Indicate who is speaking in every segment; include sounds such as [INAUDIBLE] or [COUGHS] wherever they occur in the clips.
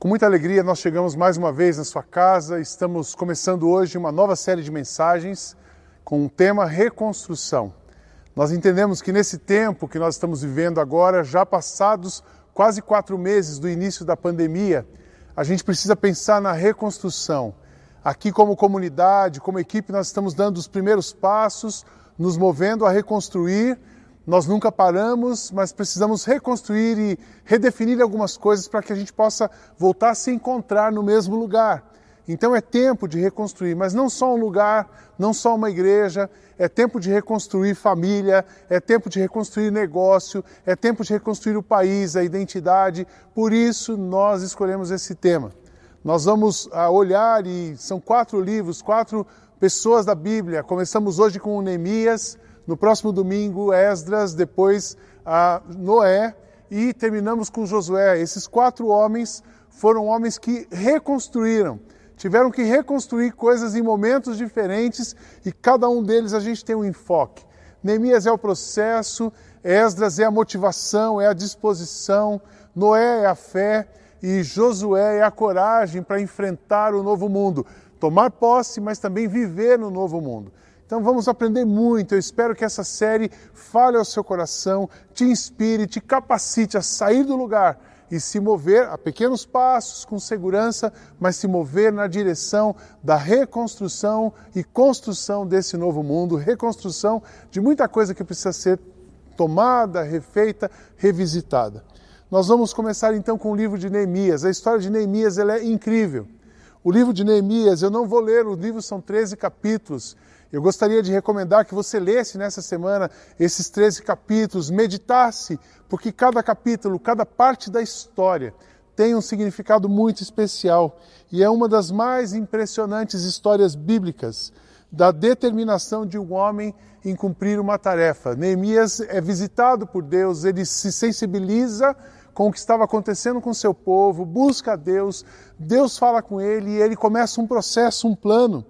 Speaker 1: Com muita alegria, nós chegamos mais uma vez na sua casa. Estamos começando hoje uma nova série de mensagens com o tema reconstrução. Nós entendemos que nesse tempo que nós estamos vivendo agora, já passados quase quatro meses do início da pandemia, a gente precisa pensar na reconstrução. Aqui, como comunidade, como equipe, nós estamos dando os primeiros passos, nos movendo a reconstruir nós nunca paramos, mas precisamos reconstruir e redefinir algumas coisas para que a gente possa voltar a se encontrar no mesmo lugar. Então é tempo de reconstruir, mas não só um lugar, não só uma igreja, é tempo de reconstruir família, é tempo de reconstruir negócio, é tempo de reconstruir o país, a identidade. Por isso nós escolhemos esse tema. Nós vamos ah, olhar e são quatro livros, quatro pessoas da Bíblia. Começamos hoje com Neemias, no próximo domingo, Esdras, depois Noé e terminamos com Josué. Esses quatro homens foram homens que reconstruíram, tiveram que reconstruir coisas em momentos diferentes e cada um deles a gente tem um enfoque. Neemias é o processo, Esdras é a motivação, é a disposição, Noé é a fé e Josué é a coragem para enfrentar o novo mundo, tomar posse, mas também viver no novo mundo. Então vamos aprender muito. Eu espero que essa série fale ao seu coração, te inspire, te capacite a sair do lugar e se mover a pequenos passos, com segurança, mas se mover na direção da reconstrução e construção desse novo mundo, reconstrução de muita coisa que precisa ser tomada, refeita, revisitada. Nós vamos começar então com o livro de Neemias. A história de Neemias ela é incrível. O livro de Neemias, eu não vou ler, os livros são 13 capítulos. Eu gostaria de recomendar que você lesse nessa semana esses 13 capítulos, meditasse, porque cada capítulo, cada parte da história tem um significado muito especial e é uma das mais impressionantes histórias bíblicas da determinação de um homem em cumprir uma tarefa. Neemias é visitado por Deus, ele se sensibiliza com o que estava acontecendo com seu povo, busca a Deus, Deus fala com ele e ele começa um processo, um plano.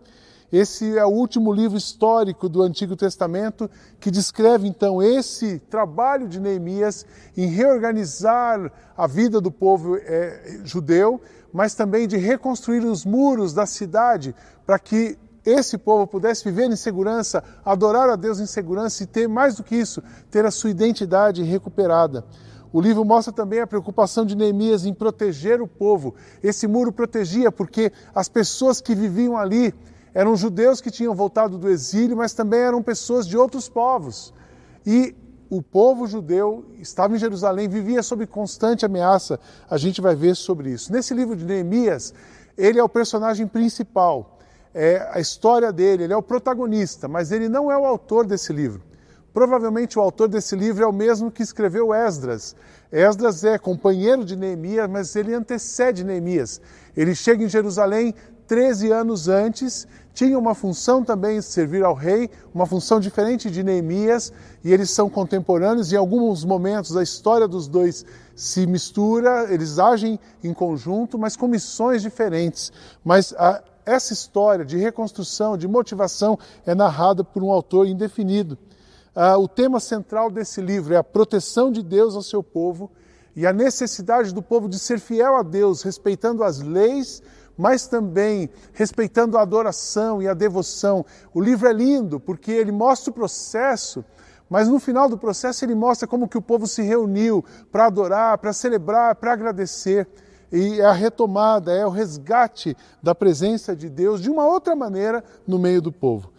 Speaker 1: Esse é o último livro histórico do Antigo Testamento que descreve então esse trabalho de Neemias em reorganizar a vida do povo é, judeu, mas também de reconstruir os muros da cidade para que esse povo pudesse viver em segurança, adorar a Deus em segurança e ter mais do que isso, ter a sua identidade recuperada. O livro mostra também a preocupação de Neemias em proteger o povo. Esse muro protegia porque as pessoas que viviam ali eram judeus que tinham voltado do exílio, mas também eram pessoas de outros povos. E o povo judeu estava em Jerusalém, vivia sob constante ameaça. A gente vai ver sobre isso. Nesse livro de Neemias, ele é o personagem principal. É a história dele, ele é o protagonista, mas ele não é o autor desse livro. Provavelmente o autor desse livro é o mesmo que escreveu Esdras. Esdras é companheiro de Neemias, mas ele antecede Neemias. Ele chega em Jerusalém 13 anos antes tinha uma função também de servir ao rei, uma função diferente de Neemias, e eles são contemporâneos. Em alguns momentos a história dos dois se mistura, eles agem em conjunto, mas com missões diferentes. Mas a, essa história de reconstrução, de motivação, é narrada por um autor indefinido. Ah, o tema central desse livro é a proteção de Deus ao seu povo e a necessidade do povo de ser fiel a Deus, respeitando as leis mas também respeitando a adoração e a devoção. O livro é lindo porque ele mostra o processo, mas no final do processo ele mostra como que o povo se reuniu para adorar, para celebrar, para agradecer. E é a retomada, é o resgate da presença de Deus de uma outra maneira no meio do povo.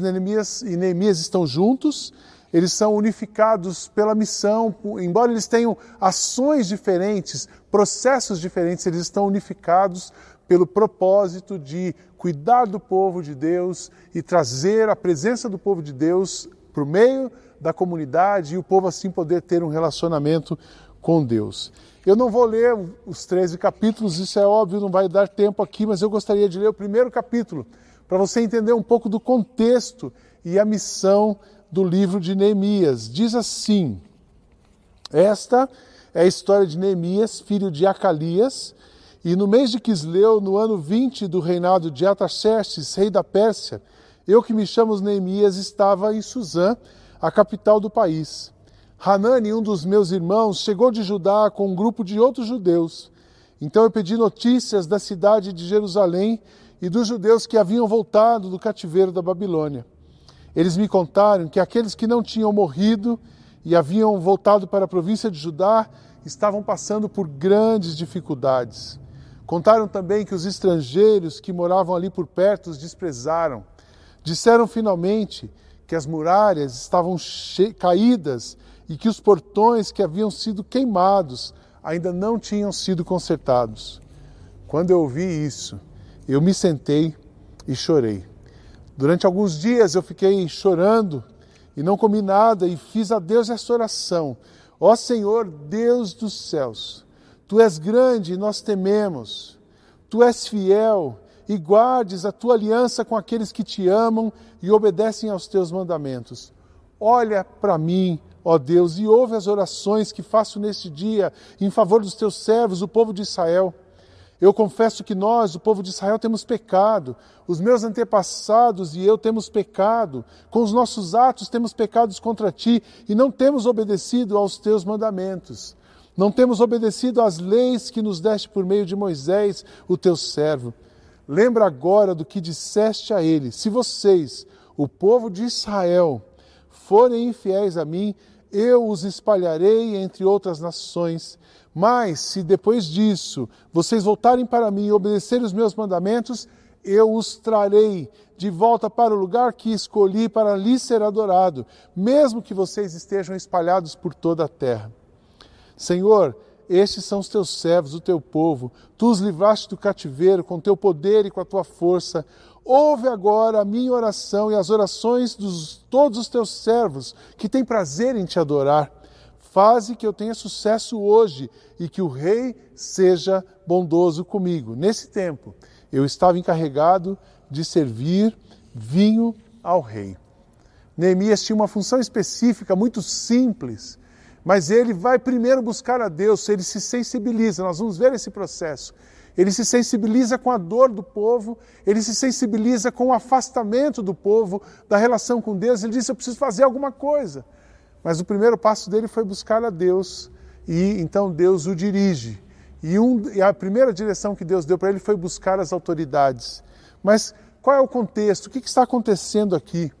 Speaker 1: Neemias e Neemias estão juntos, eles são unificados pela missão, embora eles tenham ações diferentes, processos diferentes, eles estão unificados pelo propósito de cuidar do povo de Deus e trazer a presença do povo de Deus o meio da comunidade e o povo assim poder ter um relacionamento com Deus. Eu não vou ler os 13 capítulos, isso é óbvio, não vai dar tempo aqui, mas eu gostaria de ler o primeiro capítulo, para você entender um pouco do contexto e a missão do livro de Neemias. Diz assim: Esta é a história de Neemias, filho de Acalias, e no mês de Quisleu, no ano 20 do reinado de Ataxerxes, rei da Pérsia, eu que me chamo Neemias estava em Suzã, a capital do país. Hanani, um dos meus irmãos, chegou de Judá com um grupo de outros judeus. Então eu pedi notícias da cidade de Jerusalém e dos judeus que haviam voltado do cativeiro da Babilônia. Eles me contaram que aqueles que não tinham morrido e haviam voltado para a província de Judá estavam passando por grandes dificuldades. Contaram também que os estrangeiros que moravam ali por perto os desprezaram. Disseram finalmente que as muralhas estavam caídas e que os portões que haviam sido queimados ainda não tinham sido consertados. Quando eu ouvi isso, eu me sentei e chorei. Durante alguns dias eu fiquei chorando e não comi nada e fiz a Deus essa oração. Ó Senhor, Deus dos céus, Tu és grande e nós tememos. Tu és fiel e guardes a tua aliança com aqueles que te amam e obedecem aos teus mandamentos. Olha para mim, ó Deus, e ouve as orações que faço neste dia em favor dos teus servos, o povo de Israel. Eu confesso que nós, o povo de Israel, temos pecado. Os meus antepassados e eu temos pecado. Com os nossos atos temos pecados contra ti e não temos obedecido aos teus mandamentos. Não temos obedecido às leis que nos deste por meio de Moisés, o teu servo. Lembra agora do que disseste a ele: Se vocês, o povo de Israel, forem infiéis a mim, eu os espalharei entre outras nações. Mas se depois disso vocês voltarem para mim e obedecerem os meus mandamentos, eu os trarei de volta para o lugar que escolhi para ali ser adorado, mesmo que vocês estejam espalhados por toda a terra. Senhor, estes são os teus servos, o teu povo. Tu os livraste do cativeiro com teu poder e com a tua força. Ouve agora a minha oração e as orações de todos os teus servos que têm prazer em te adorar. Faze que eu tenha sucesso hoje e que o rei seja bondoso comigo. Nesse tempo, eu estava encarregado de servir vinho ao rei. Neemias tinha uma função específica, muito simples, mas ele vai primeiro buscar a Deus, ele se sensibiliza, nós vamos ver esse processo. Ele se sensibiliza com a dor do povo, ele se sensibiliza com o afastamento do povo da relação com Deus. Ele diz: Eu preciso fazer alguma coisa. Mas o primeiro passo dele foi buscar a Deus e então Deus o dirige. E, um, e a primeira direção que Deus deu para ele foi buscar as autoridades. Mas qual é o contexto? O que, que está acontecendo aqui?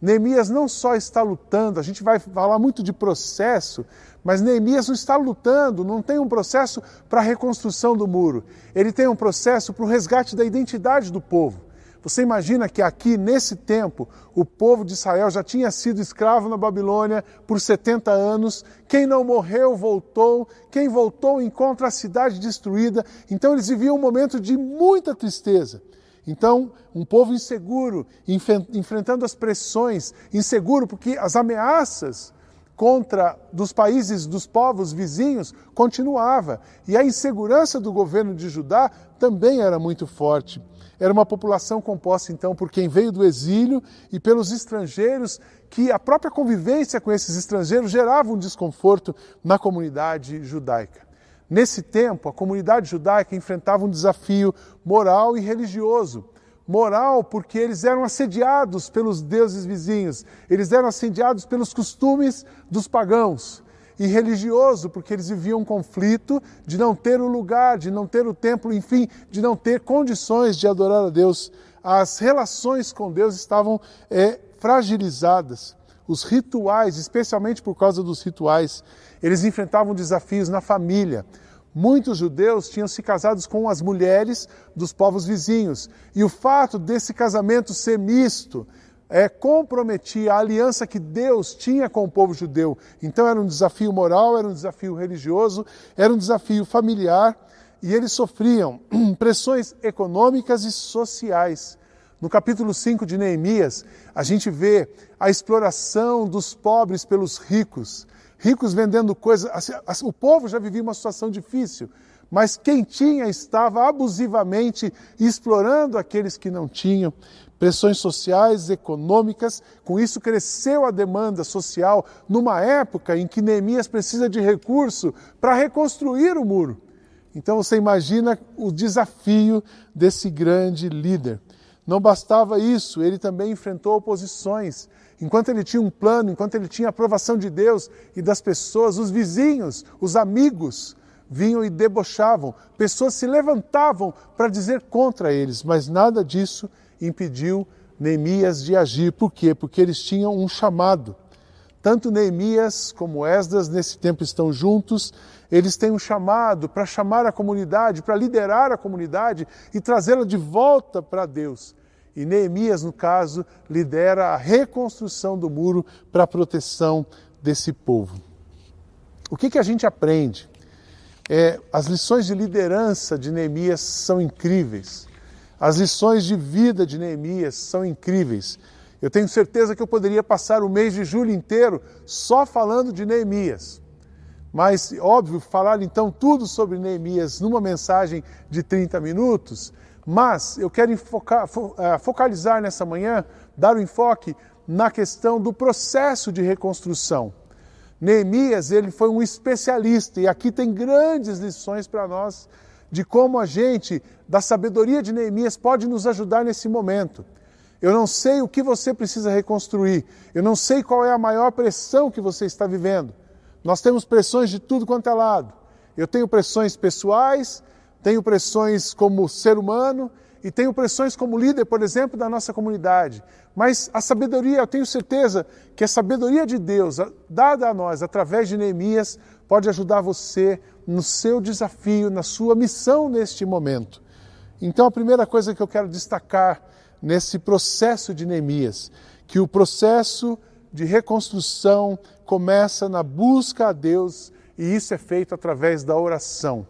Speaker 1: Neemias não só está lutando, a gente vai falar muito de processo, mas Neemias não está lutando, não tem um processo para a reconstrução do muro. Ele tem um processo para o resgate da identidade do povo. Você imagina que aqui, nesse tempo, o povo de Israel já tinha sido escravo na Babilônia por 70 anos. Quem não morreu voltou, quem voltou encontra a cidade destruída. Então eles viviam um momento de muita tristeza. Então, um povo inseguro, enfrentando as pressões, inseguro porque as ameaças contra dos países, dos povos vizinhos, continuava. E a insegurança do governo de Judá também era muito forte. Era uma população composta, então, por quem veio do exílio e pelos estrangeiros, que a própria convivência com esses estrangeiros gerava um desconforto na comunidade judaica. Nesse tempo, a comunidade judaica enfrentava um desafio moral e religioso. Moral, porque eles eram assediados pelos deuses vizinhos, eles eram assediados pelos costumes dos pagãos. E religioso, porque eles viviam um conflito de não ter o lugar, de não ter o templo, enfim, de não ter condições de adorar a Deus. As relações com Deus estavam é, fragilizadas. Os rituais, especialmente por causa dos rituais, eles enfrentavam desafios na família. Muitos judeus tinham se casados com as mulheres dos povos vizinhos, e o fato desse casamento ser misto é, comprometia a aliança que Deus tinha com o povo judeu. Então era um desafio moral, era um desafio religioso, era um desafio familiar, e eles sofriam [CLEARS THROAT] pressões econômicas e sociais. No capítulo 5 de Neemias, a gente vê a exploração dos pobres pelos ricos ricos vendendo coisas. Assim, assim, o povo já vivia uma situação difícil, mas quem tinha estava abusivamente explorando aqueles que não tinham. Pressões sociais, econômicas, com isso cresceu a demanda social numa época em que Neemias precisa de recurso para reconstruir o muro. Então você imagina o desafio desse grande líder. Não bastava isso, ele também enfrentou oposições enquanto ele tinha um plano, enquanto ele tinha a aprovação de Deus e das pessoas, os vizinhos, os amigos, vinham e debochavam, pessoas se levantavam para dizer contra eles, mas nada disso impediu Neemias de agir. Por quê? Porque eles tinham um chamado. Tanto Neemias como Esdras nesse tempo estão juntos, eles têm um chamado para chamar a comunidade, para liderar a comunidade e trazê-la de volta para Deus. E Neemias, no caso, lidera a reconstrução do muro para a proteção desse povo. O que, que a gente aprende? É, as lições de liderança de Neemias são incríveis. As lições de vida de Neemias são incríveis. Eu tenho certeza que eu poderia passar o mês de julho inteiro só falando de Neemias. Mas, óbvio, falar então tudo sobre Neemias numa mensagem de 30 minutos, mas eu quero eh, focalizar nessa manhã, dar o um enfoque na questão do processo de reconstrução. Neemias, ele foi um especialista e aqui tem grandes lições para nós de como a gente, da sabedoria de Neemias, pode nos ajudar nesse momento. Eu não sei o que você precisa reconstruir, eu não sei qual é a maior pressão que você está vivendo. Nós temos pressões de tudo quanto é lado. Eu tenho pressões pessoais, tenho pressões como ser humano e tenho pressões como líder, por exemplo, da nossa comunidade. Mas a sabedoria, eu tenho certeza que a sabedoria de Deus, dada a nós através de Neemias, pode ajudar você no seu desafio, na sua missão neste momento. Então, a primeira coisa que eu quero destacar nesse processo de Neemias, que o processo de reconstrução começa na busca a Deus e isso é feito através da oração.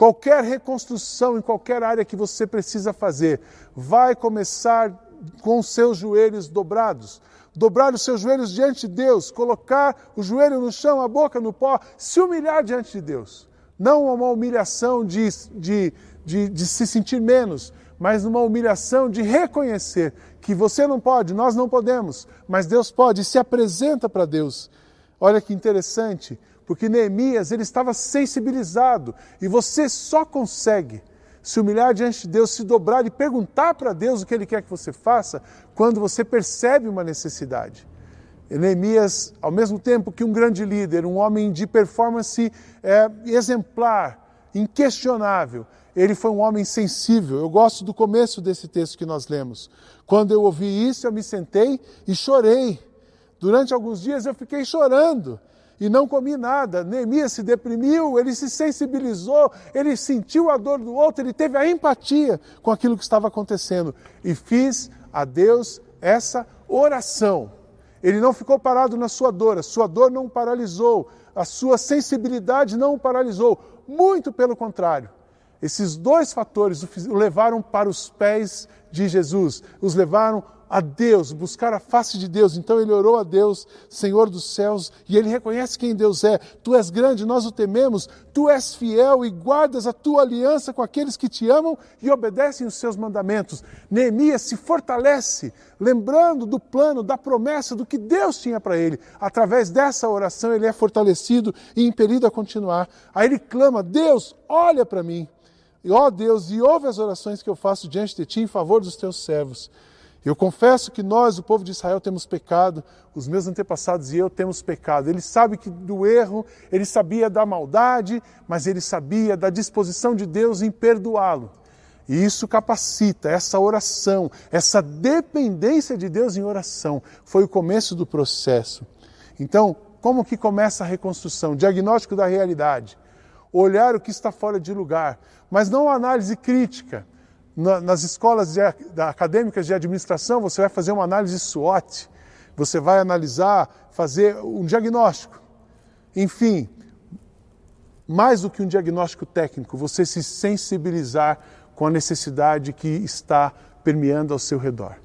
Speaker 1: Qualquer reconstrução em qualquer área que você precisa fazer vai começar com os seus joelhos dobrados. Dobrar os seus joelhos diante de Deus, colocar o joelho no chão, a boca no pó, se humilhar diante de Deus. Não uma humilhação de, de, de, de se sentir menos, mas uma humilhação de reconhecer que você não pode, nós não podemos, mas Deus pode e se apresenta para Deus. Olha que interessante, porque Neemias ele estava sensibilizado e você só consegue se humilhar diante de Deus, se dobrar e perguntar para Deus o que Ele quer que você faça quando você percebe uma necessidade. Neemias, ao mesmo tempo que um grande líder, um homem de performance é, exemplar, inquestionável, ele foi um homem sensível. Eu gosto do começo desse texto que nós lemos. Quando eu ouvi isso, eu me sentei e chorei. Durante alguns dias eu fiquei chorando e não comi nada. Neemias se deprimiu, ele se sensibilizou, ele sentiu a dor do outro, ele teve a empatia com aquilo que estava acontecendo e fiz a Deus essa oração. Ele não ficou parado na sua dor, a sua dor não o paralisou, a sua sensibilidade não o paralisou, muito pelo contrário. Esses dois fatores o levaram para os pés de Jesus, os levaram a Deus, buscar a face de Deus. Então ele orou a Deus, Senhor dos céus, e ele reconhece quem Deus é. Tu és grande, nós o tememos, tu és fiel e guardas a tua aliança com aqueles que te amam e obedecem os seus mandamentos. Neemias se fortalece, lembrando do plano, da promessa, do que Deus tinha para ele. Através dessa oração ele é fortalecido e impelido a continuar. Aí ele clama: Deus, olha para mim. E ó Deus, e ouve as orações que eu faço diante de ti em favor dos teus servos. Eu confesso que nós, o povo de Israel, temos pecado, os meus antepassados e eu temos pecado. Ele sabe que do erro, ele sabia da maldade, mas ele sabia da disposição de Deus em perdoá-lo. E isso capacita, essa oração, essa dependência de Deus em oração, foi o começo do processo. Então, como que começa a reconstrução? Diagnóstico da realidade. Olhar o que está fora de lugar, mas não análise crítica nas escolas de, acadêmicas de administração, você vai fazer uma análise SWOT, você vai analisar, fazer um diagnóstico. Enfim, mais do que um diagnóstico técnico, você se sensibilizar com a necessidade que está permeando ao seu redor.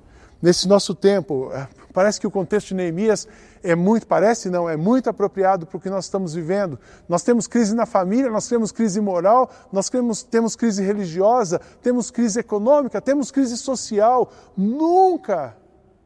Speaker 1: Nesse nosso tempo, é, parece que o contexto de Neemias é muito, parece não, é muito apropriado para o que nós estamos vivendo. Nós temos crise na família, nós temos crise moral, nós temos, temos crise religiosa, temos crise econômica, temos crise social. Nunca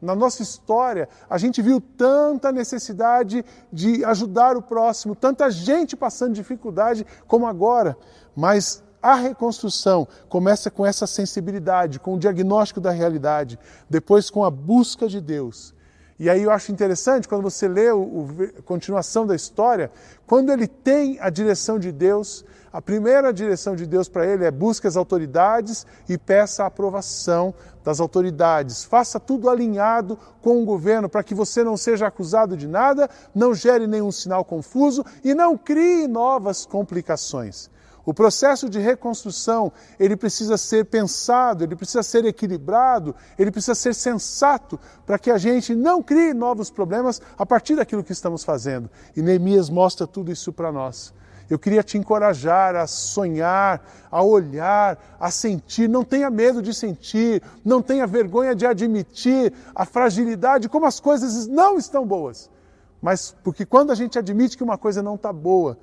Speaker 1: na nossa história a gente viu tanta necessidade de ajudar o próximo, tanta gente passando dificuldade como agora. Mas a reconstrução começa com essa sensibilidade, com o diagnóstico da realidade, depois com a busca de Deus E aí eu acho interessante quando você lê o, o, a continuação da história, quando ele tem a direção de Deus, a primeira direção de Deus para ele é busque as autoridades e peça a aprovação das autoridades. Faça tudo alinhado com o governo para que você não seja acusado de nada, não gere nenhum sinal confuso e não crie novas complicações. O processo de reconstrução, ele precisa ser pensado, ele precisa ser equilibrado, ele precisa ser sensato para que a gente não crie novos problemas a partir daquilo que estamos fazendo. E Neemias mostra tudo isso para nós. Eu queria te encorajar a sonhar, a olhar, a sentir. Não tenha medo de sentir, não tenha vergonha de admitir a fragilidade, como as coisas não estão boas. Mas porque quando a gente admite que uma coisa não está boa,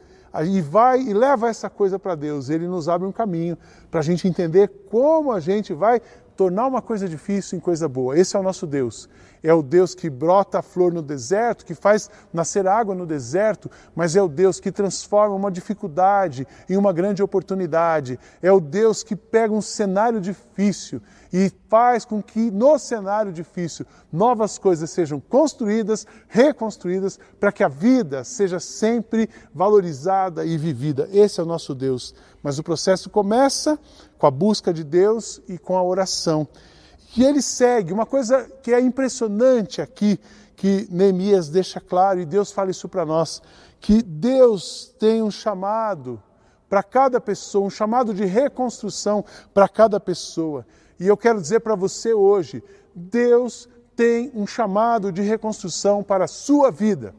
Speaker 1: e vai e leva essa coisa para Deus, ele nos abre um caminho para a gente entender como a gente vai tornar uma coisa difícil em coisa boa. Esse é o nosso Deus. É o Deus que brota a flor no deserto, que faz nascer água no deserto, mas é o Deus que transforma uma dificuldade em uma grande oportunidade. É o Deus que pega um cenário difícil e faz com que no cenário difícil novas coisas sejam construídas, reconstruídas, para que a vida seja sempre valorizada e vivida. Esse é o nosso Deus. Mas o processo começa com a busca de Deus e com a oração. E ele segue, uma coisa que é impressionante aqui, que Neemias deixa claro, e Deus fala isso para nós, que Deus tem um chamado para cada pessoa, um chamado de reconstrução para cada pessoa. E eu quero dizer para você hoje, Deus tem um chamado de reconstrução para a sua vida.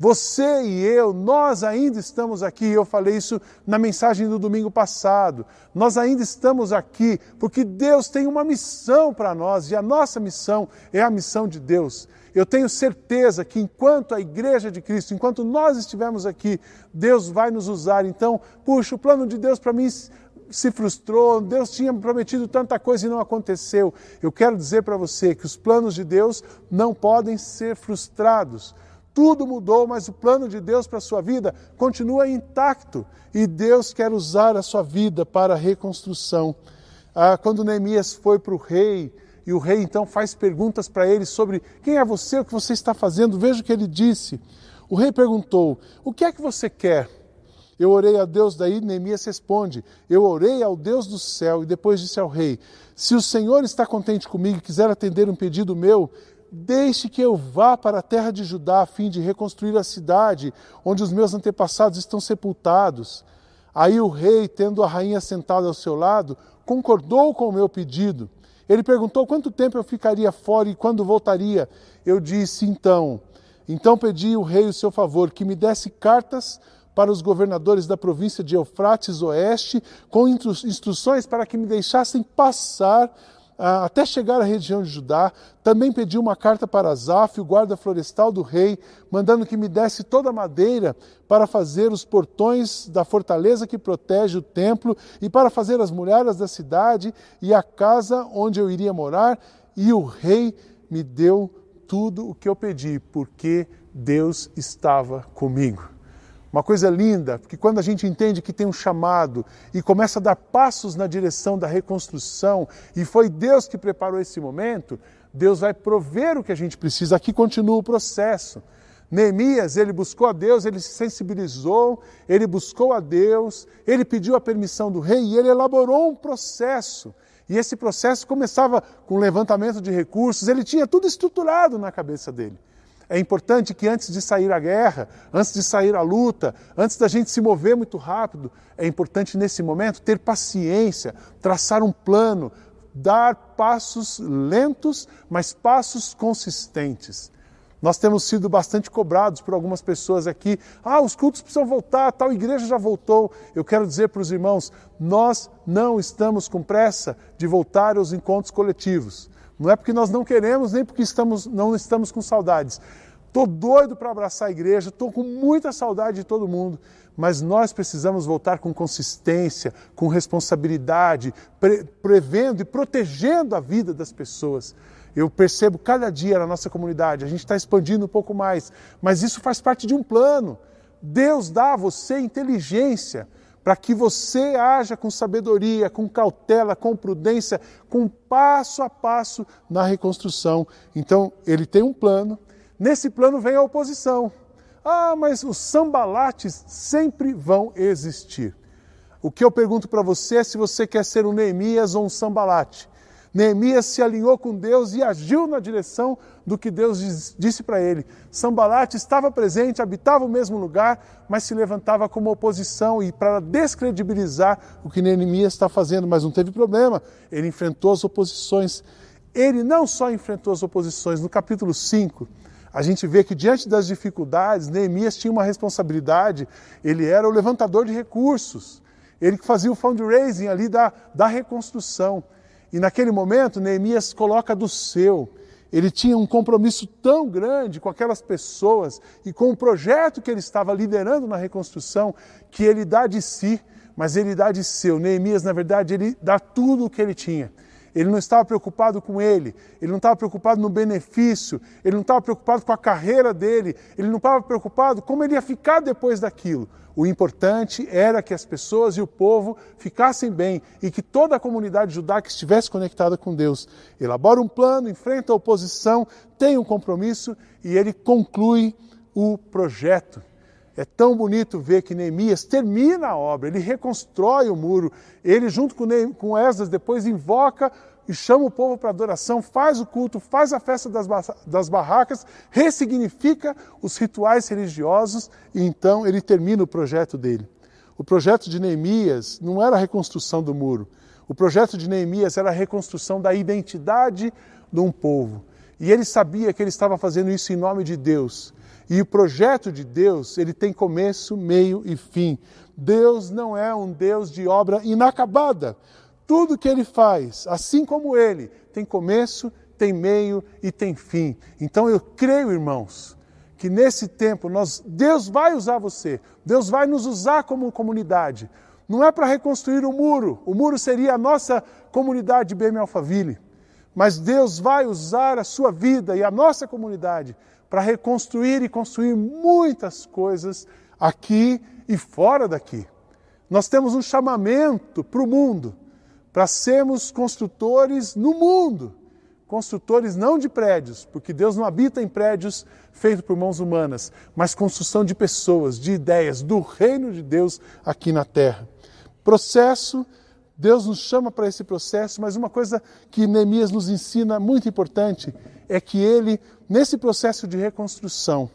Speaker 1: Você e eu, nós ainda estamos aqui, eu falei isso na mensagem do domingo passado. Nós ainda estamos aqui porque Deus tem uma missão para nós e a nossa missão é a missão de Deus. Eu tenho certeza que enquanto a igreja de Cristo, enquanto nós estivermos aqui, Deus vai nos usar. Então, puxa, o plano de Deus para mim se frustrou, Deus tinha prometido tanta coisa e não aconteceu. Eu quero dizer para você que os planos de Deus não podem ser frustrados. Tudo mudou, mas o plano de Deus para a sua vida continua intacto e Deus quer usar a sua vida para a reconstrução. Ah, quando Neemias foi para o rei, e o rei então faz perguntas para ele sobre quem é você, o que você está fazendo, veja o que ele disse. O rei perguntou: O que é que você quer? Eu orei a Deus, daí Neemias responde: Eu orei ao Deus do céu, e depois disse ao rei: Se o Senhor está contente comigo e quiser atender um pedido meu, Deixe que eu vá para a terra de Judá a fim de reconstruir a cidade onde os meus antepassados estão sepultados. Aí o rei, tendo a rainha sentada ao seu lado, concordou com o meu pedido. Ele perguntou quanto tempo eu ficaria fora e quando voltaria. Eu disse então. Então pedi ao rei o seu favor, que me desse cartas para os governadores da província de Eufrates Oeste, com instruções para que me deixassem passar até chegar à região de Judá, também pediu uma carta para Azaf, o guarda florestal do rei, mandando que me desse toda a madeira para fazer os portões da fortaleza que protege o templo e para fazer as muralhas da cidade e a casa onde eu iria morar. E o rei me deu tudo o que eu pedi, porque Deus estava comigo. Uma coisa linda, porque quando a gente entende que tem um chamado e começa a dar passos na direção da reconstrução, e foi Deus que preparou esse momento, Deus vai prover o que a gente precisa. Aqui continua o processo. Neemias, ele buscou a Deus, ele se sensibilizou, ele buscou a Deus, ele pediu a permissão do rei e ele elaborou um processo. E esse processo começava com levantamento de recursos, ele tinha tudo estruturado na cabeça dele. É importante que antes de sair a guerra, antes de sair a luta, antes da gente se mover muito rápido, é importante nesse momento ter paciência, traçar um plano, dar passos lentos, mas passos consistentes. Nós temos sido bastante cobrados por algumas pessoas aqui. Ah, os cultos precisam voltar, tal igreja já voltou. Eu quero dizer para os irmãos: nós não estamos com pressa de voltar aos encontros coletivos. Não é porque nós não queremos, nem porque estamos, não estamos com saudades. Estou doido para abraçar a igreja, estou com muita saudade de todo mundo, mas nós precisamos voltar com consistência, com responsabilidade, pre prevendo e protegendo a vida das pessoas. Eu percebo cada dia na nossa comunidade, a gente está expandindo um pouco mais, mas isso faz parte de um plano. Deus dá a você inteligência para que você haja com sabedoria, com cautela, com prudência, com passo a passo na reconstrução. Então, ele tem um plano, nesse plano vem a oposição. Ah, mas os sambalates sempre vão existir. O que eu pergunto para você é se você quer ser um Neemias ou um sambalate. Neemias se alinhou com Deus e agiu na direção do que Deus disse para ele. Sambalate estava presente, habitava o mesmo lugar, mas se levantava como oposição e para descredibilizar o que Neemias está fazendo, mas não teve problema. Ele enfrentou as oposições. Ele não só enfrentou as oposições, no capítulo 5, a gente vê que diante das dificuldades, Neemias tinha uma responsabilidade, ele era o levantador de recursos, ele que fazia o fundraising ali da, da reconstrução. E naquele momento, Neemias coloca do seu. Ele tinha um compromisso tão grande com aquelas pessoas e com o projeto que ele estava liderando na reconstrução, que ele dá de si, mas ele dá de seu. Neemias, na verdade, ele dá tudo o que ele tinha. Ele não estava preocupado com ele, ele não estava preocupado no benefício, ele não estava preocupado com a carreira dele, ele não estava preocupado como ele ia ficar depois daquilo. O importante era que as pessoas e o povo ficassem bem e que toda a comunidade judaica estivesse conectada com Deus. Elabora um plano, enfrenta a oposição, tem um compromisso e ele conclui o projeto. É tão bonito ver que Neemias termina a obra, ele reconstrói o muro, ele, junto com Esdras, depois invoca e chama o povo para adoração, faz o culto, faz a festa das, das barracas, ressignifica os rituais religiosos e então ele termina o projeto dele. O projeto de Neemias não era a reconstrução do muro. O projeto de Neemias era a reconstrução da identidade de um povo. E ele sabia que ele estava fazendo isso em nome de Deus. E o projeto de Deus, ele tem começo, meio e fim. Deus não é um Deus de obra inacabada. Tudo que ele faz, assim como ele, tem começo, tem meio e tem fim. Então eu creio, irmãos, que nesse tempo nós, Deus vai usar você, Deus vai nos usar como comunidade. Não é para reconstruir o muro, o muro seria a nossa comunidade de BM Alphaville, mas Deus vai usar a sua vida e a nossa comunidade para reconstruir e construir muitas coisas aqui e fora daqui. Nós temos um chamamento para o mundo para sermos construtores no mundo. Construtores não de prédios, porque Deus não habita em prédios feitos por mãos humanas, mas construção de pessoas, de ideias, do reino de Deus aqui na terra. Processo, Deus nos chama para esse processo, mas uma coisa que Neemias nos ensina muito importante é que ele, nesse processo de reconstrução,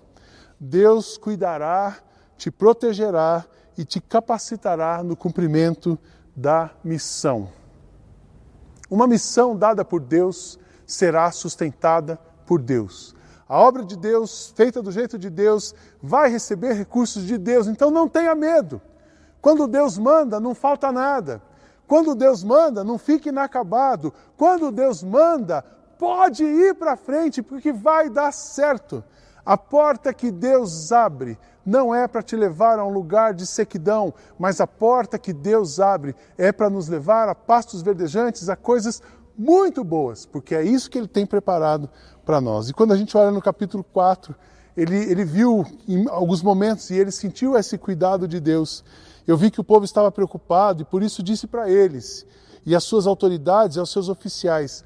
Speaker 1: Deus cuidará, te protegerá e te capacitará no cumprimento da missão. Uma missão dada por Deus será sustentada por Deus. A obra de Deus, feita do jeito de Deus, vai receber recursos de Deus, então não tenha medo. Quando Deus manda, não falta nada. Quando Deus manda, não fique inacabado. Quando Deus manda, pode ir para frente, porque vai dar certo. A porta que Deus abre não é para te levar a um lugar de sequidão, mas a porta que Deus abre é para nos levar a pastos verdejantes, a coisas muito boas, porque é isso que Ele tem preparado para nós. E quando a gente olha no capítulo 4, ele, ele viu em alguns momentos e ele sentiu esse cuidado de Deus. Eu vi que o povo estava preocupado e por isso disse para eles e às suas autoridades e aos seus oficiais: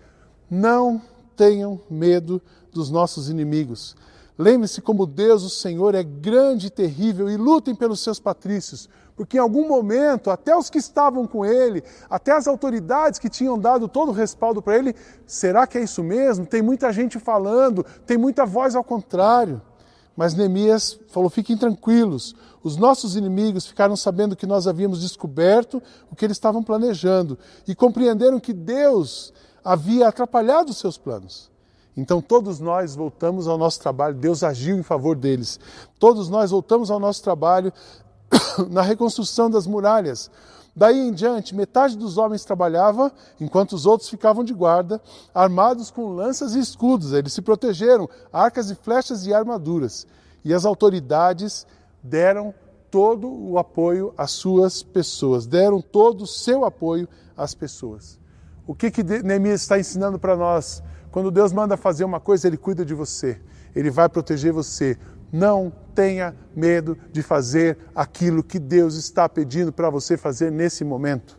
Speaker 1: não tenham medo dos nossos inimigos. Lembre-se como Deus, o Senhor, é grande e terrível e lutem pelos seus patrícios, porque em algum momento, até os que estavam com ele, até as autoridades que tinham dado todo o respaldo para ele, será que é isso mesmo? Tem muita gente falando, tem muita voz ao contrário. Mas Neemias falou: fiquem tranquilos, os nossos inimigos ficaram sabendo que nós havíamos descoberto o que eles estavam planejando e compreenderam que Deus havia atrapalhado os seus planos. Então todos nós voltamos ao nosso trabalho, Deus agiu em favor deles. Todos nós voltamos ao nosso trabalho [COUGHS] na reconstrução das muralhas. Daí em diante, metade dos homens trabalhava, enquanto os outros ficavam de guarda, armados com lanças e escudos. Eles se protegeram, arcas e flechas e armaduras. E as autoridades deram todo o apoio às suas pessoas, deram todo o seu apoio às pessoas. O que, que Neemias está ensinando para nós? Quando Deus manda fazer uma coisa, Ele cuida de você. Ele vai proteger você. Não tenha medo de fazer aquilo que Deus está pedindo para você fazer nesse momento.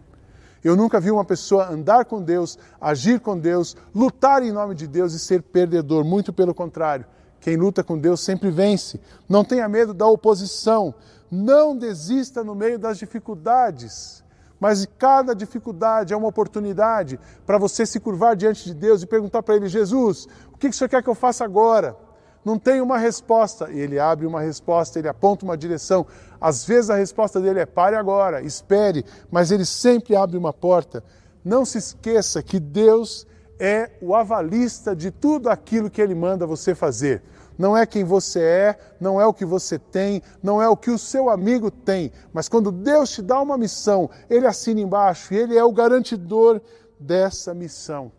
Speaker 1: Eu nunca vi uma pessoa andar com Deus, agir com Deus, lutar em nome de Deus e ser perdedor. Muito pelo contrário. Quem luta com Deus sempre vence. Não tenha medo da oposição. Não desista no meio das dificuldades. Mas cada dificuldade é uma oportunidade para você se curvar diante de Deus e perguntar para Ele: Jesus, o que o Senhor quer que eu faça agora? Não tem uma resposta. E Ele abre uma resposta, ele aponta uma direção. Às vezes a resposta dele é: pare agora, espere, mas Ele sempre abre uma porta. Não se esqueça que Deus é o avalista de tudo aquilo que Ele manda você fazer não é quem você é, não é o que você tem, não é o que o seu amigo tem, mas quando Deus te dá uma missão, Ele assina embaixo e Ele é o garantidor dessa missão.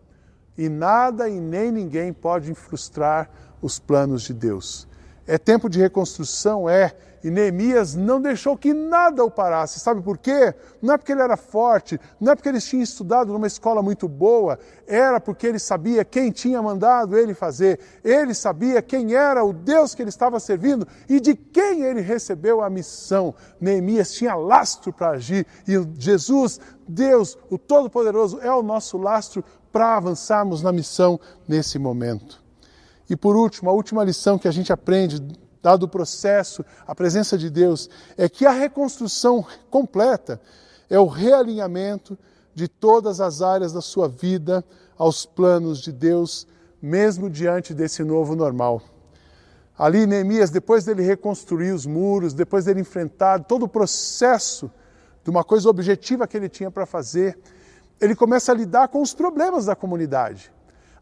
Speaker 1: E nada e nem ninguém pode frustrar os planos de Deus. É tempo de reconstrução? É e Neemias não deixou que nada o parasse. Sabe por quê? Não é porque ele era forte, não é porque ele tinha estudado numa escola muito boa, era porque ele sabia quem tinha mandado ele fazer. Ele sabia quem era o Deus que ele estava servindo e de quem ele recebeu a missão. Neemias tinha lastro para agir e Jesus, Deus, o Todo-Poderoso, é o nosso lastro para avançarmos na missão nesse momento. E por último, a última lição que a gente aprende dado o processo, a presença de Deus, é que a reconstrução completa é o realinhamento de todas as áreas da sua vida aos planos de Deus, mesmo diante desse novo normal. Ali, Neemias, depois dele reconstruir os muros, depois dele enfrentar todo o processo de uma coisa objetiva que ele tinha para fazer, ele começa a lidar com os problemas da comunidade.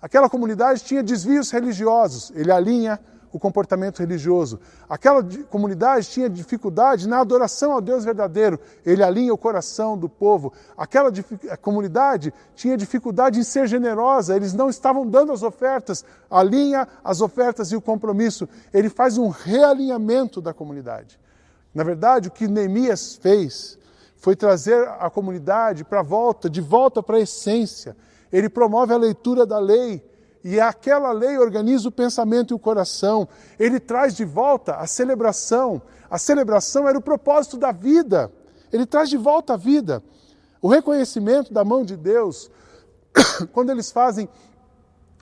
Speaker 1: Aquela comunidade tinha desvios religiosos, ele alinha o comportamento religioso. Aquela comunidade tinha dificuldade na adoração ao Deus verdadeiro, ele alinha o coração do povo. Aquela comunidade tinha dificuldade em ser generosa, eles não estavam dando as ofertas, alinha as ofertas e o compromisso. Ele faz um realinhamento da comunidade. Na verdade, o que Neemias fez foi trazer a comunidade para volta, de volta para a essência. Ele promove a leitura da lei, e aquela lei organiza o pensamento e o coração. Ele traz de volta a celebração. A celebração era o propósito da vida. Ele traz de volta a vida. O reconhecimento da mão de Deus, [COUGHS] quando eles fazem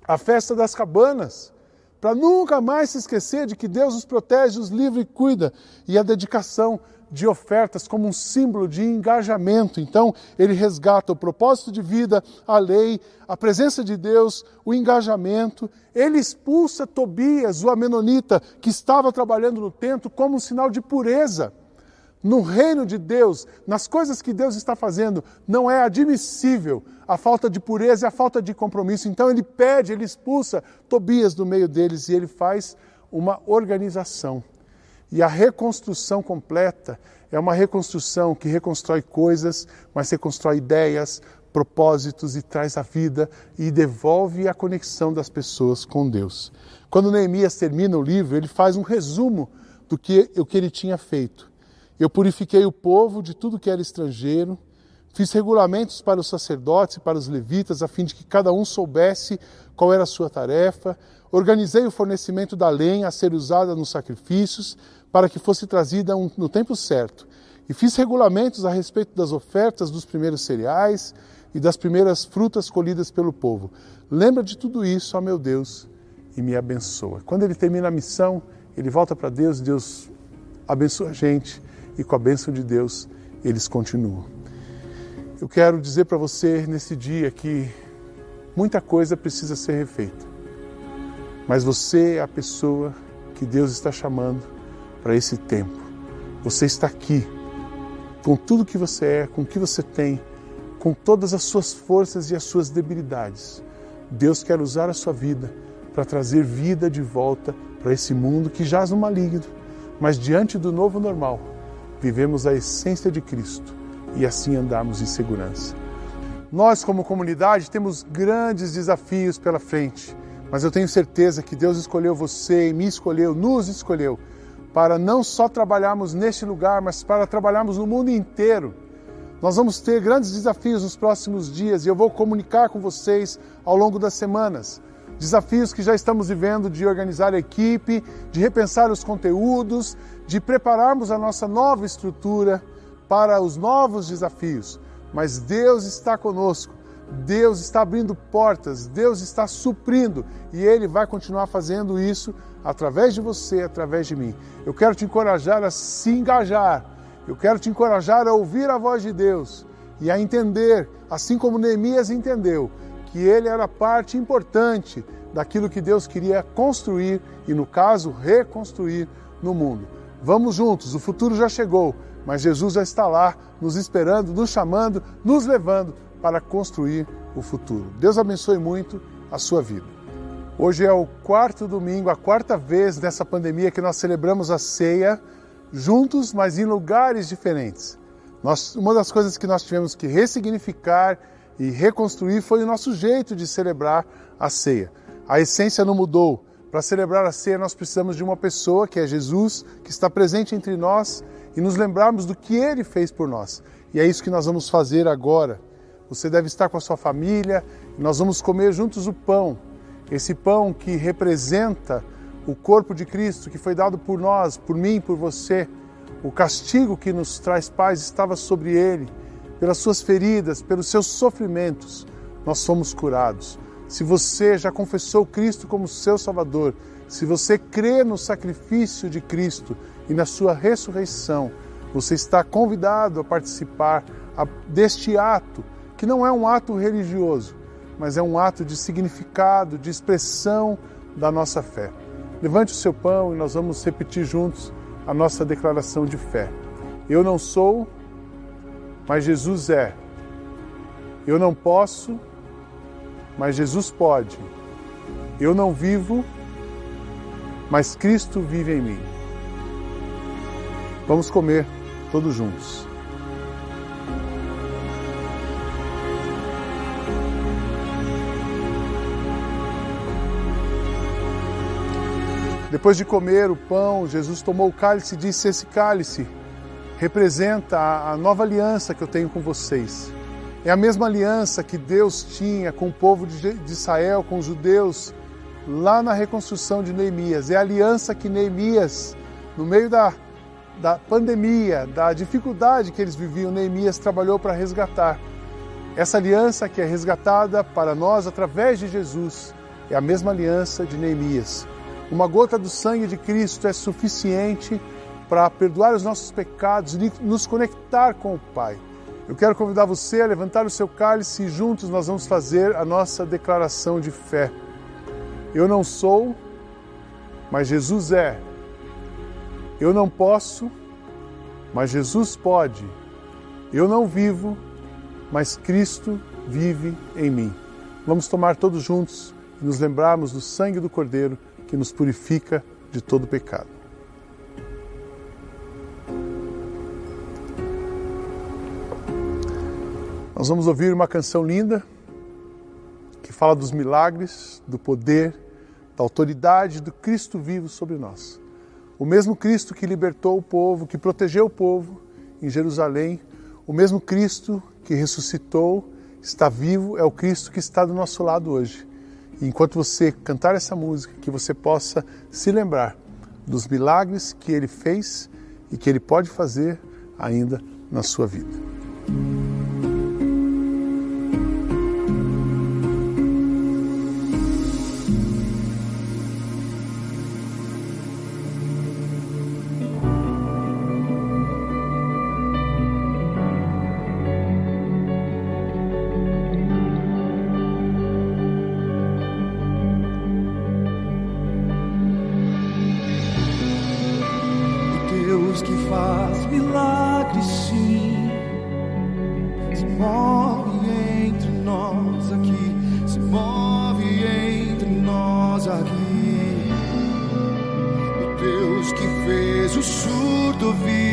Speaker 1: a festa das cabanas, para nunca mais se esquecer de que Deus os protege, os livra e cuida, e a dedicação de ofertas como um símbolo de engajamento. Então, ele resgata o propósito de vida, a lei, a presença de Deus, o engajamento. Ele expulsa Tobias, o amenonita, que estava trabalhando no templo, como um sinal de pureza. No reino de Deus, nas coisas que Deus está fazendo, não é admissível a falta de pureza e a falta de compromisso. Então ele pede, ele expulsa Tobias do meio deles e ele faz uma organização. E a reconstrução completa é uma reconstrução que reconstrói coisas, mas reconstrói ideias, propósitos e traz a vida e devolve a conexão das pessoas com Deus. Quando Neemias termina o livro, ele faz um resumo do que, o que ele tinha feito. Eu purifiquei o povo de tudo que era estrangeiro, fiz regulamentos para os sacerdotes e para os levitas, a fim de que cada um soubesse qual era a sua tarefa, organizei o fornecimento da lenha a ser usada nos sacrifícios, para que fosse trazida no tempo certo. E fiz regulamentos a respeito das ofertas dos primeiros cereais e das primeiras frutas colhidas pelo povo. Lembra de tudo isso, ó meu Deus, e me abençoa. Quando ele termina a missão, ele volta para Deus, Deus abençoa a gente, e com a bênção de Deus, eles continuam. Eu quero dizer para você nesse dia que muita coisa precisa ser refeita, mas você é a pessoa que Deus está chamando para esse tempo. Você está aqui com tudo que você é, com o que você tem, com todas as suas forças e as suas debilidades. Deus quer usar a sua vida para trazer vida de volta para esse mundo que jaz no maligno, mas diante do novo normal, vivemos a essência de Cristo e assim andamos em segurança. Nós, como comunidade, temos grandes desafios pela frente, mas eu tenho certeza que Deus escolheu você e me escolheu, nos escolheu para não só trabalharmos neste lugar, mas para trabalharmos no mundo inteiro. Nós vamos ter grandes desafios nos próximos dias e eu vou comunicar com vocês ao longo das semanas. desafios que já estamos vivendo de organizar a equipe, de repensar os conteúdos, de prepararmos a nossa nova estrutura para os novos desafios. Mas Deus está conosco, Deus está abrindo portas, Deus está suprindo e Ele vai continuar fazendo isso através de você, através de mim. Eu quero te encorajar a se engajar, eu quero te encorajar a ouvir a voz de Deus e a entender, assim como Neemias entendeu, que ele era parte importante daquilo que Deus queria construir e, no caso, reconstruir no mundo. Vamos juntos, o futuro já chegou, mas Jesus já está lá, nos esperando, nos chamando, nos levando para construir o futuro. Deus abençoe muito a sua vida. Hoje é o quarto domingo, a quarta vez nessa pandemia que nós celebramos a ceia juntos, mas em lugares diferentes. Nós, uma das coisas que nós tivemos que ressignificar e reconstruir foi o nosso jeito de celebrar a ceia. A essência não mudou. Para celebrar a ceia, nós precisamos de uma pessoa, que é Jesus, que está presente entre nós e nos lembrarmos do que ele fez por nós. E é isso que nós vamos fazer agora. Você deve estar com a sua família nós vamos comer juntos o pão. Esse pão que representa o corpo de Cristo que foi dado por nós, por mim, por você. O castigo que nos traz paz estava sobre ele pelas suas feridas, pelos seus sofrimentos, nós somos curados. Se você já confessou Cristo como seu Salvador, se você crê no sacrifício de Cristo e na sua ressurreição, você está convidado a participar deste ato, que não é um ato religioso, mas é um ato de significado, de expressão da nossa fé. Levante o seu pão e nós vamos repetir juntos a nossa declaração de fé. Eu não sou mas Jesus é. Eu não posso, mas Jesus pode. Eu não vivo, mas Cristo vive em mim. Vamos comer todos juntos. Depois de comer o pão, Jesus tomou o cálice e disse: Esse cálice representa a nova aliança que eu tenho com vocês. É a mesma aliança que Deus tinha com o povo de Israel, com os judeus, lá na reconstrução de Neemias. É a aliança que Neemias, no meio da, da pandemia, da dificuldade que eles viviam, Neemias trabalhou para resgatar. Essa aliança que é resgatada para nós através de Jesus é a mesma aliança de Neemias. Uma gota do sangue de Cristo é suficiente para perdoar os nossos pecados e nos conectar com o Pai. Eu quero convidar você a levantar o seu cálice e juntos nós vamos fazer a nossa declaração de fé. Eu não sou, mas Jesus é. Eu não posso, mas Jesus pode. Eu não vivo, mas Cristo vive em mim. Vamos tomar todos juntos e nos lembrarmos do sangue do Cordeiro que nos purifica de todo pecado. Nós vamos ouvir uma canção linda que fala dos milagres, do poder, da autoridade do Cristo vivo sobre nós. O mesmo Cristo que libertou o povo, que protegeu o povo em Jerusalém, o mesmo Cristo que ressuscitou, está vivo, é o Cristo que está do nosso lado hoje. E enquanto você cantar essa música, que você possa se lembrar dos milagres que ele fez e que ele pode fazer ainda na sua vida.
Speaker 2: fez
Speaker 3: o surdo vir.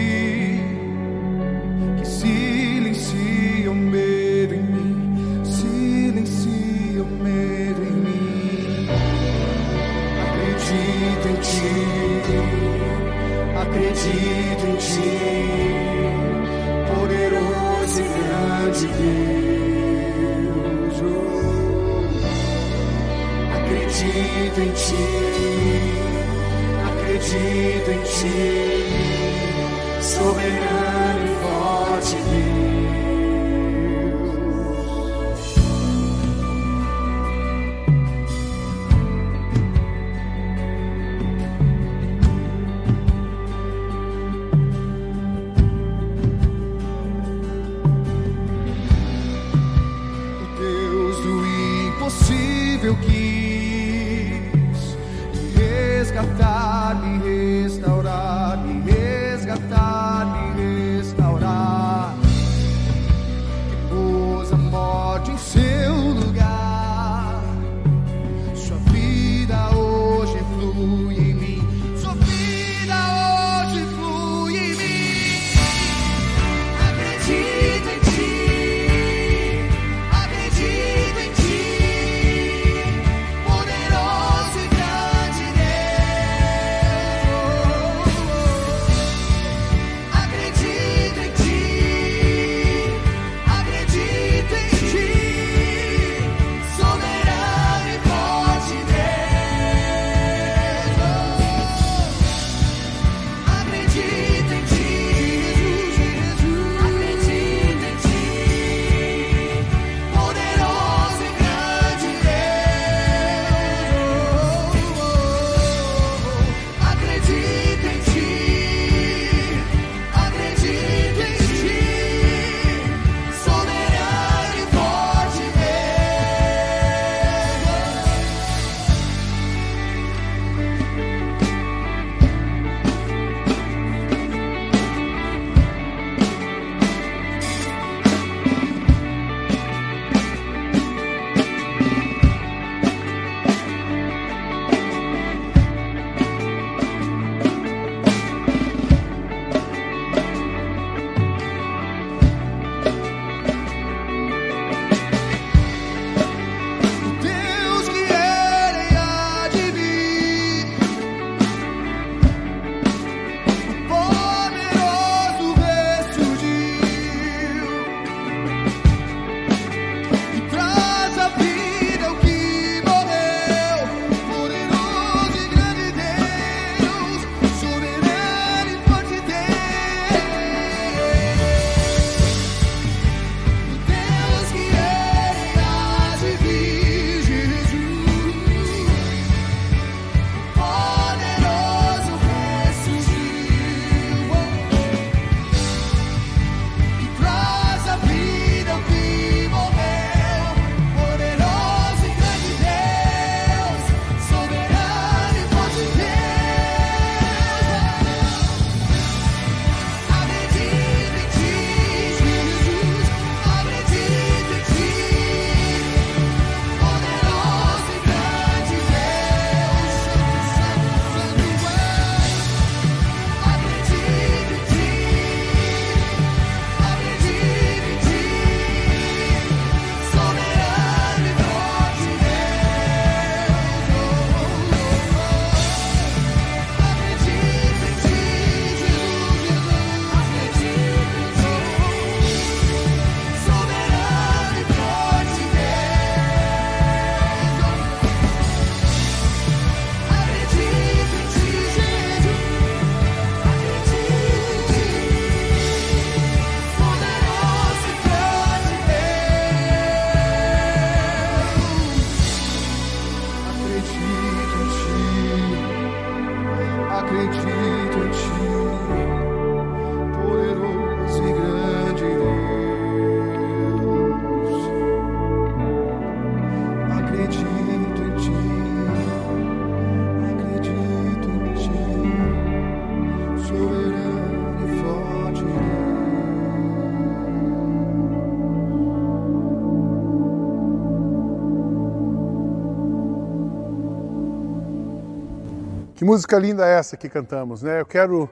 Speaker 3: Que
Speaker 1: música linda é essa que cantamos, né? Eu quero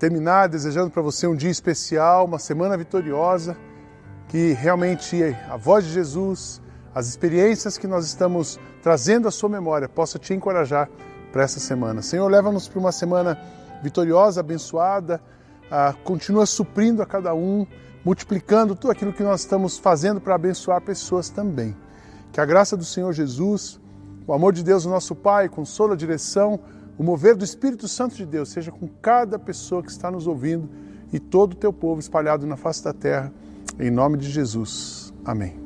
Speaker 1: terminar desejando para você um dia especial, uma semana vitoriosa, que realmente a voz de Jesus, as experiências que nós estamos trazendo à sua memória, possa te encorajar para essa semana. Senhor, leva-nos para uma semana vitoriosa, abençoada, ah, continua suprindo a cada um, multiplicando tudo aquilo que nós estamos fazendo para abençoar pessoas também. Que a graça do Senhor Jesus, o amor de Deus, o nosso Pai, consola a direção, o mover do Espírito Santo de Deus seja com cada pessoa que está nos ouvindo e todo o teu povo espalhado na face da terra. Em nome de Jesus. Amém.